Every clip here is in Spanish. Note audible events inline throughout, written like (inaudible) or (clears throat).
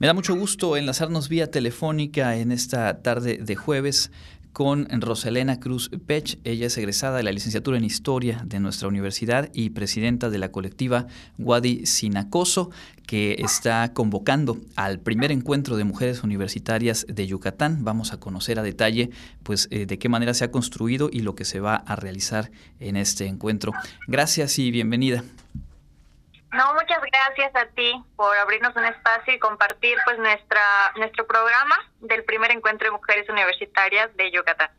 Me da mucho gusto enlazarnos vía telefónica en esta tarde de jueves con Roselena Cruz Pech. Ella es egresada de la licenciatura en Historia de nuestra universidad y presidenta de la colectiva Wadi Sinacoso, que está convocando al primer encuentro de mujeres universitarias de Yucatán. Vamos a conocer a detalle pues, eh, de qué manera se ha construido y lo que se va a realizar en este encuentro. Gracias y bienvenida. No, muchas gracias a ti por abrirnos un espacio y compartir pues nuestra nuestro programa del primer encuentro de mujeres universitarias de Yucatán.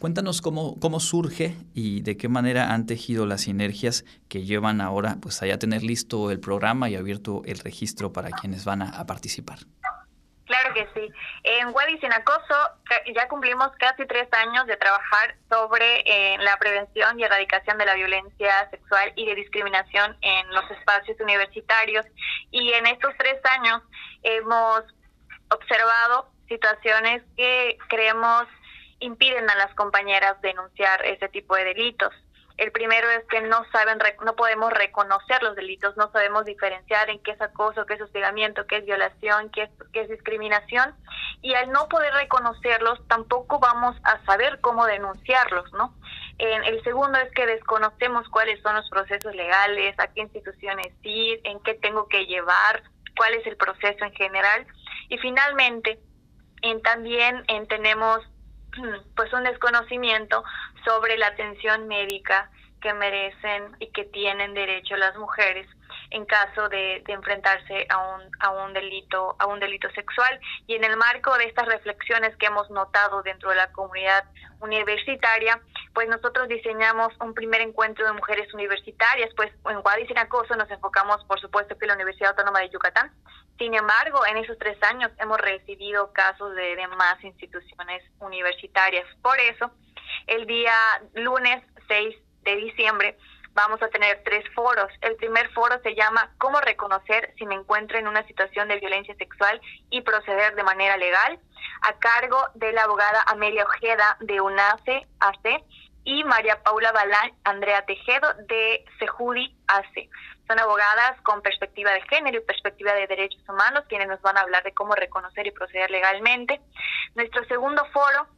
Cuéntanos cómo, cómo surge y de qué manera han tejido las sinergias que llevan ahora pues a tener listo el programa y abierto el registro para quienes van a participar. Que sí. En Wadi Sin Acoso ya cumplimos casi tres años de trabajar sobre eh, la prevención y erradicación de la violencia sexual y de discriminación en los espacios universitarios. Y en estos tres años hemos observado situaciones que creemos impiden a las compañeras denunciar ese tipo de delitos. El primero es que no saben, no podemos reconocer los delitos, no sabemos diferenciar en qué es acoso, qué es hostigamiento, qué es violación, qué es, discriminación. Y al no poder reconocerlos, tampoco vamos a saber cómo denunciarlos, ¿no? el segundo es que desconocemos cuáles son los procesos legales, a qué instituciones ir, en qué tengo que llevar, cuál es el proceso en general. Y finalmente, en, también en, tenemos (clears throat) pues un desconocimiento sobre la atención médica que merecen y que tienen derecho las mujeres en caso de, enfrentarse a un, a un delito a un delito sexual. Y en el marco de estas reflexiones que hemos notado dentro de la comunidad universitaria pues nosotros diseñamos un primer encuentro de mujeres universitarias. Pues en Guadix Acoso nos enfocamos por supuesto que la Universidad Autónoma de Yucatán. Sin embargo en esos tres años hemos recibido casos de demás instituciones universitarias. Por eso el día lunes 6 de diciembre vamos a tener tres foros. El primer foro se llama ¿Cómo reconocer si me encuentro en una situación de violencia sexual y proceder de manera legal? a cargo de la abogada Amelia Ojeda de UNACE AC y María Paula Balán Andrea Tejedo de Sejudi AC. Son abogadas con perspectiva de género y perspectiva de derechos humanos quienes nos van a hablar de cómo reconocer y proceder legalmente. Nuestro segundo foro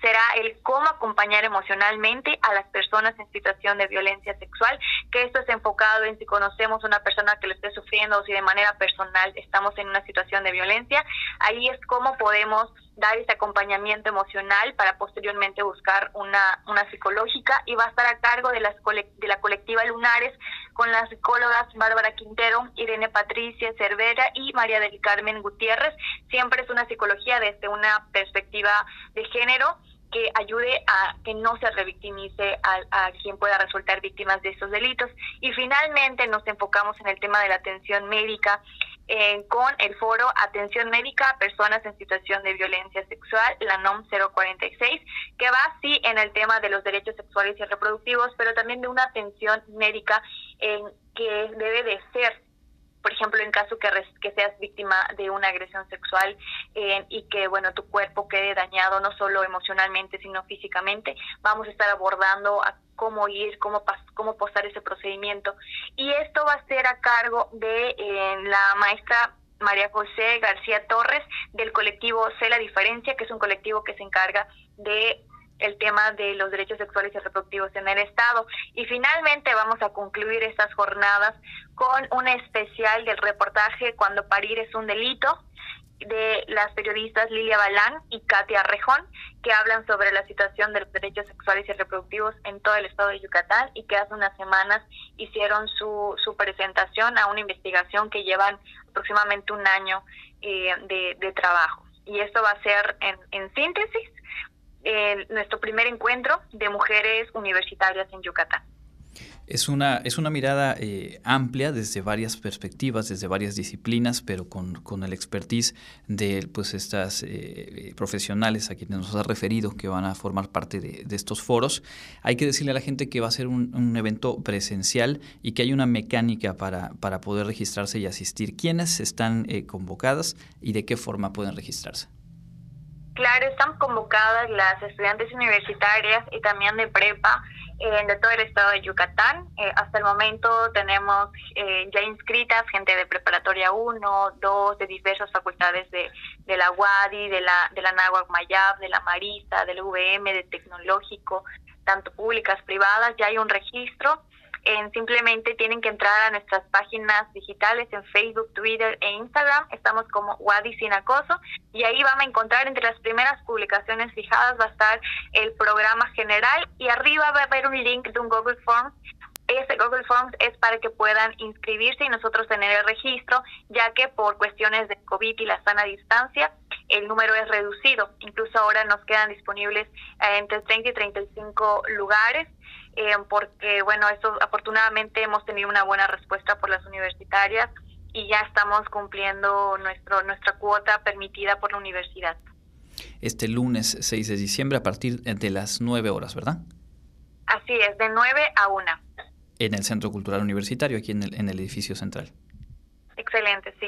será el cómo acompañar emocionalmente a las personas en situación de violencia sexual, que esto es enfocado en si conocemos una persona que lo esté sufriendo o si de manera personal estamos en una situación de violencia, ahí es cómo podemos dar ese acompañamiento emocional para posteriormente buscar una, una psicológica y va a estar a cargo de, las de la colectiva Lunares con las psicólogas Bárbara Quintero, Irene Patricia Cervera y María del Carmen Gutiérrez. Siempre es una psicología desde una perspectiva de género que ayude a que no se revictimice a, quien pueda resultar víctimas de estos delitos. Y finalmente nos enfocamos en el tema de la atención médica eh, con el foro Atención Médica a Personas en Situación de Violencia Sexual, la NOM 046, que va así en el tema de los derechos sexuales y reproductivos, pero también de una atención médica en que debe de ser por ejemplo, en caso que, que seas víctima de una agresión sexual eh, y que, bueno, tu cuerpo quede dañado no solo emocionalmente, sino físicamente, vamos a estar abordando a cómo ir, cómo, cómo posar ese procedimiento. Y esto va a ser a cargo de eh, la maestra María José García Torres del colectivo Sé la Diferencia, que es un colectivo que se encarga de el tema de los derechos sexuales y reproductivos en el Estado. Y finalmente vamos a concluir estas jornadas con un especial del reportaje Cuando parir es un delito de las periodistas Lilia Balán y Katia Rejón, que hablan sobre la situación de los derechos sexuales y reproductivos en todo el estado de Yucatán y que hace unas semanas hicieron su, su presentación a una investigación que llevan aproximadamente un año eh, de, trabajo. Y esto va a ser en, en síntesis nuestro primer encuentro de mujeres universitarias en Yucatán. Es una, es una mirada eh, amplia desde varias perspectivas, desde varias disciplinas, pero con, con el expertise de pues, estas eh, profesionales a quienes nos ha referido que van a formar parte de, estos foros. Hay que decirle a la gente que va a ser un, evento presencial y que hay una mecánica para, para poder registrarse y asistir. ¿Quiénes están eh, convocadas y de qué forma pueden registrarse? Claro, están convocadas las estudiantes universitarias y también de prepa de todo el estado de Yucatán. Eh, hasta el momento tenemos eh, ya inscritas gente de preparatoria 1, 2, de diversas facultades de, de la UADI, de la, de la Nahuac Mayab, de la Marista, del UVM, de Tecnológico, tanto públicas, privadas. Ya hay un registro simplemente tienen que entrar a nuestras páginas digitales en Facebook, Twitter e Instagram. Estamos como Wadi Sin Acoso. Y ahí van a encontrar entre las primeras publicaciones fijadas va a estar el programa general. Y arriba va a haber un link de un Google Forms. Ese Google Forms es para que puedan inscribirse y nosotros tener el registro, ya que por cuestiones de COVID y la sana distancia, el número es reducido. Incluso ahora nos quedan disponibles eh, entre 30 y 35 lugares eh, porque bueno, esto afortunadamente hemos tenido una buena respuesta por las universitarias y ya estamos cumpliendo nuestro nuestra cuota permitida por la universidad. Este lunes 6 de diciembre a partir de las 9 horas, ¿verdad? Así es, de 9 a 1. En el Centro Cultural Universitario, aquí en el, en el edificio central. Excelente, sí.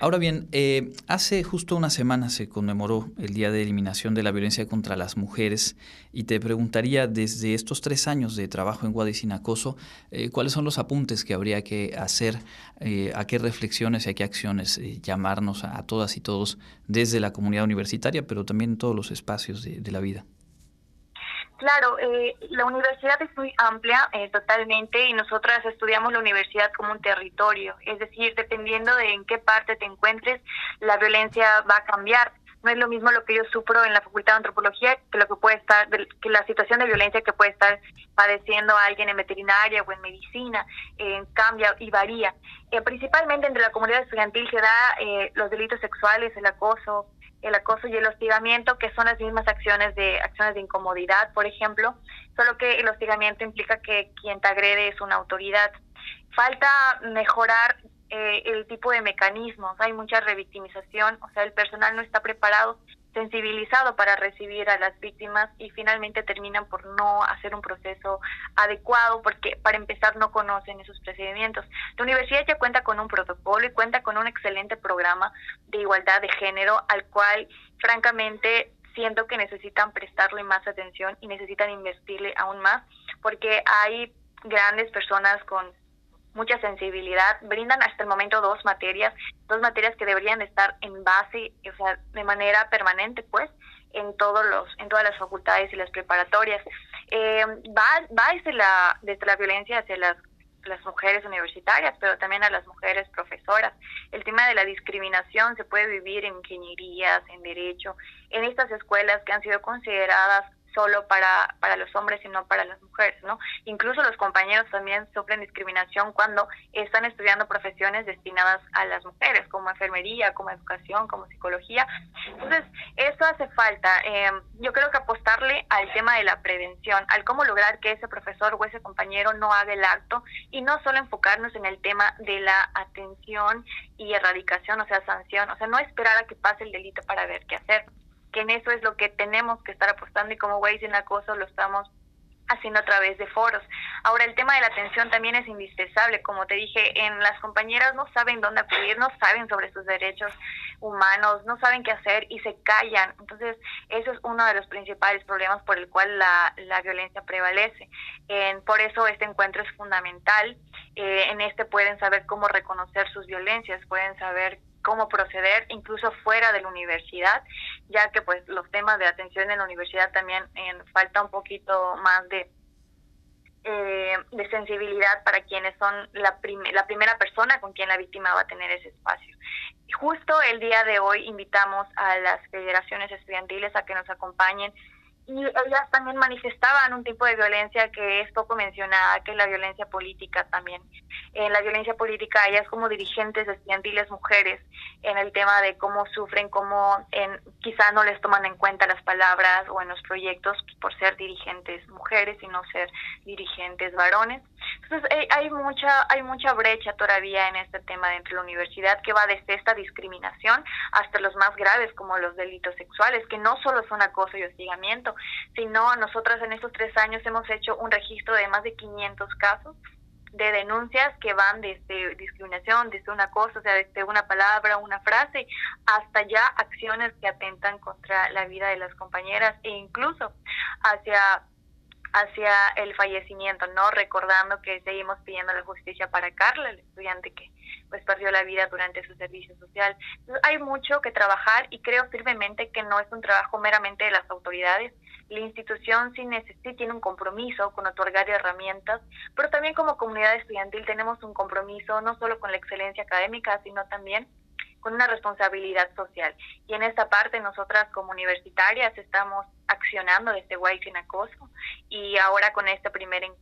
Ahora bien, eh, hace justo una semana se conmemoró el Día de Eliminación de la Violencia contra las Mujeres y te preguntaría desde estos tres años de trabajo en Guadicinacoso, eh, ¿cuáles son los apuntes que habría que hacer, eh, a qué reflexiones y a qué acciones llamarnos a, todas y todos desde la comunidad universitaria, pero también en todos los espacios de la vida? Claro, eh, la universidad es muy amplia eh, totalmente y nosotras estudiamos la universidad como un territorio, es decir, dependiendo de en qué parte te encuentres, la violencia va a cambiar. No es lo mismo lo que yo sufro en la Facultad de Antropología que lo que puede estar, que la situación de violencia que puede estar padeciendo alguien en veterinaria o en medicina, eh, cambia y varía. Eh, principalmente entre la comunidad estudiantil se da los delitos sexuales, el acoso, el acoso y el hostigamiento, que son las mismas acciones de acciones de incomodidad, por ejemplo, solo que el hostigamiento implica que quien te agrede es una autoridad. Falta mejorar eh, el tipo de mecanismos, hay mucha revictimización, o sea, el personal no está preparado sensibilizado para recibir a las víctimas y finalmente terminan por no hacer un proceso adecuado porque para empezar no conocen esos procedimientos. La universidad ya cuenta con un protocolo y cuenta con un excelente programa de igualdad de género al cual francamente siento que necesitan prestarle más atención y necesitan invertirle aún más porque hay grandes personas con mucha sensibilidad, brindan hasta el momento dos materias, dos materias que deberían estar en base, o sea, de manera permanente, pues, en todos los, en todas las facultades y las preparatorias. Eh, va, va desde la, desde la violencia hacia las las mujeres universitarias, pero también a las mujeres profesoras. El tema de la discriminación se puede vivir en ingenierías, en derecho, en estas escuelas que han sido consideradas solo para, para los hombres y no para las mujeres, ¿no? Incluso los compañeros también sufren discriminación cuando están estudiando profesiones destinadas a las mujeres, como enfermería, como educación, como psicología. Entonces, eso hace falta. Eh, yo creo que apostarle al tema de la prevención, al cómo lograr que ese profesor o ese compañero no haga el acto y no solo enfocarnos en el tema de la atención y erradicación, o sea, sanción, o sea, no esperar a que pase el delito para ver qué hacer que en eso es lo que tenemos que estar apostando y como Waze en acoso lo estamos haciendo a través de foros. Ahora, el tema de la atención también es indispensable. Como te dije, en las compañeras no saben dónde acudir, no saben sobre sus derechos humanos, no saben qué hacer y se callan. Entonces, eso es uno de los principales problemas por el cual la, la violencia prevalece. por eso este encuentro es fundamental. Eh, en este pueden saber cómo reconocer sus violencias, pueden saber cómo proceder incluso fuera de la universidad, ya que pues los temas de atención en la universidad también falta un poquito más de eh, de sensibilidad para quienes son la, la primera persona con quien la víctima va a tener ese espacio. Justo el día de hoy invitamos a las federaciones estudiantiles a que nos acompañen y ellas también manifestaban un tipo de violencia que es poco mencionada, que es la violencia política también. En la violencia política, ellas como dirigentes estudiantiles mujeres, en el tema de cómo sufren, cómo en, quizá no les toman en cuenta las palabras o en los proyectos por ser dirigentes mujeres y no ser dirigentes varones. Entonces eh, hay mucha hay mucha brecha todavía en este tema dentro de la universidad que va desde esta discriminación hasta los más graves como los delitos sexuales, que no solo son acoso y hostigamiento, sino nosotras en estos tres años hemos hecho un registro de más de 500 casos de denuncias que van desde discriminación, desde una cosa, o sea, desde una palabra, una frase, hasta ya acciones que atentan contra la vida de las compañeras e incluso hacia hacia el fallecimiento, ¿no? Recordando que seguimos pidiendo la justicia para Carla, el estudiante que pues perdió la vida durante su servicio social. Entonces, hay mucho que trabajar y creo firmemente que no es un trabajo meramente de las autoridades. La institución sí, sí tiene un compromiso con otorgar herramientas, pero también como comunidad estudiantil tenemos un compromiso no solo con la excelencia académica, sino también con una responsabilidad social. Y en esta parte nosotras como universitarias estamos accionando desde White sin acoso y ahora con este primer encuentro